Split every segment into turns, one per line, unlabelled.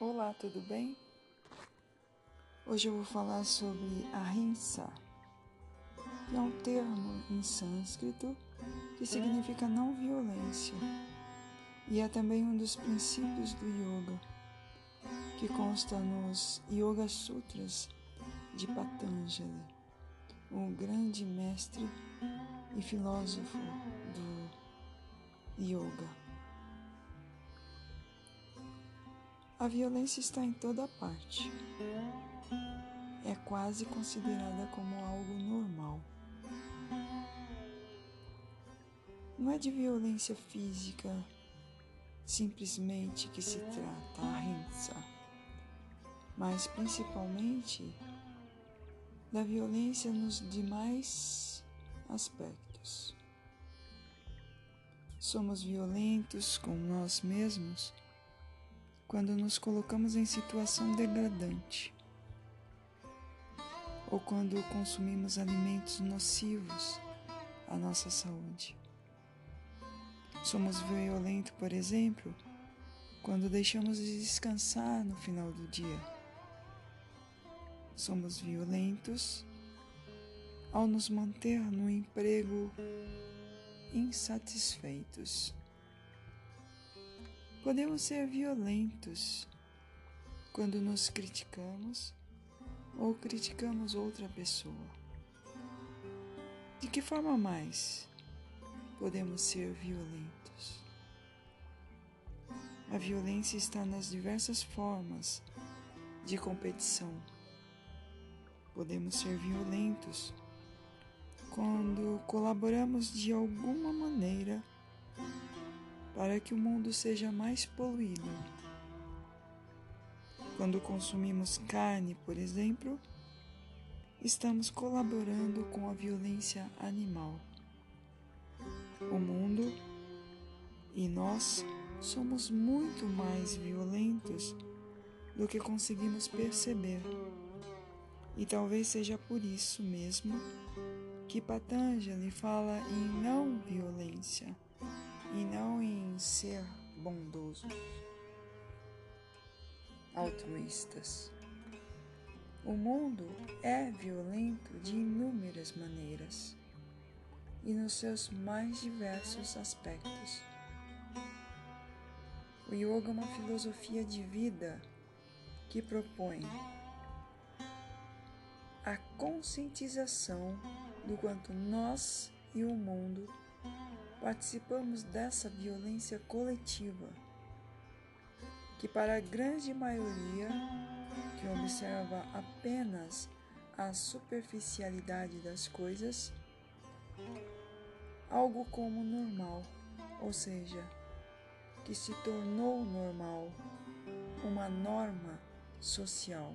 Olá, tudo bem? Hoje eu vou falar sobre ahimsa, que é um termo em sânscrito que significa não violência e é também um dos princípios do yoga, que consta nos Yoga Sutras de Patanjali, o grande mestre e filósofo do yoga. A violência está em toda parte. É quase considerada como algo normal. Não é de violência física simplesmente que se trata a rinça, mas principalmente da violência nos demais aspectos. Somos violentos com nós mesmos quando nos colocamos em situação degradante ou quando consumimos alimentos nocivos à nossa saúde. Somos violentos, por exemplo, quando deixamos de descansar no final do dia. Somos violentos ao nos manter no emprego insatisfeitos. Podemos ser violentos quando nos criticamos ou criticamos outra pessoa. De que forma mais podemos ser violentos? A violência está nas diversas formas de competição. Podemos ser violentos quando colaboramos de alguma maneira para que o mundo seja mais poluído. Quando consumimos carne, por exemplo, estamos colaborando com a violência animal. O mundo e nós somos muito mais violentos do que conseguimos perceber. E talvez seja por isso mesmo que Patanjali fala em não violência e não em ser bondosos, altruístas. O mundo é violento de inúmeras maneiras e nos seus mais diversos aspectos. O yoga é uma filosofia de vida que propõe a conscientização do quanto nós e o mundo participamos dessa violência coletiva, que para a grande maioria que observa apenas a superficialidade das coisas, algo como normal, ou seja, que se tornou normal, uma norma social.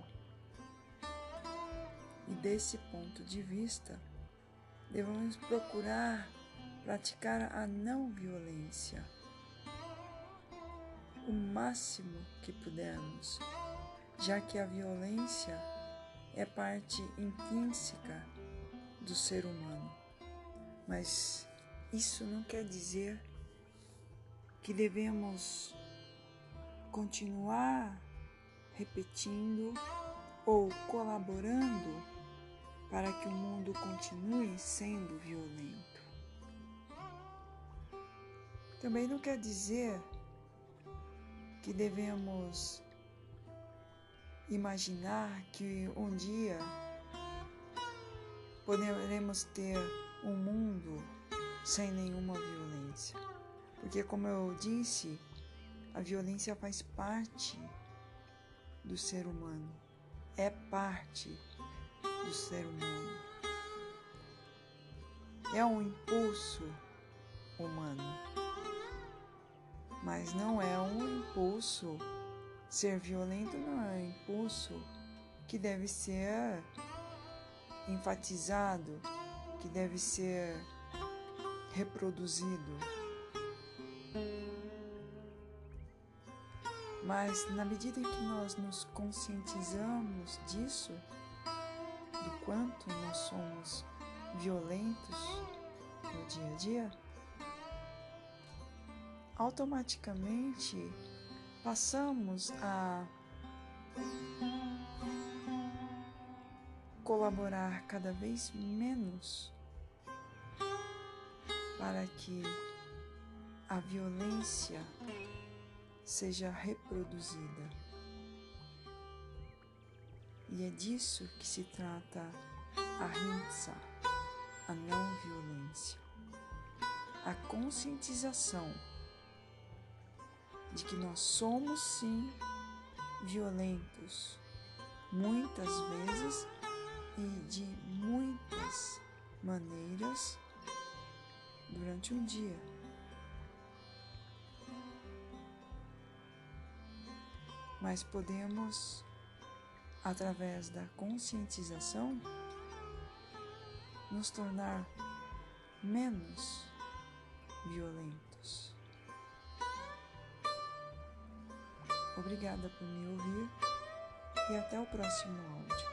E desse ponto de vista, devemos procurar praticar a não violência o máximo que pudermos, já que a violência é parte intrínseca do ser humano. Mas isso não quer dizer que devemos continuar repetindo ou colaborando para que o mundo continue sendo violento. Também não quer dizer que devemos imaginar que um dia poderemos ter um mundo sem nenhuma violência. Porque, como eu disse, a violência faz parte do ser humano, é parte do ser humano, é um impulso humano mas não é um impulso. Ser violento não é um impulso que deve ser enfatizado, que deve ser reproduzido. Mas na medida em que nós nos conscientizamos disso, do quanto nós somos violentos no dia a dia, automaticamente passamos a colaborar cada vez menos para que a violência seja reproduzida. E é disso que se trata a Hintsa, a não violência. A conscientização de que nós somos sim violentos, muitas vezes e de muitas maneiras durante um dia. Mas podemos, através da conscientização, nos tornar menos violentos. Obrigada por me ouvir e até o próximo áudio.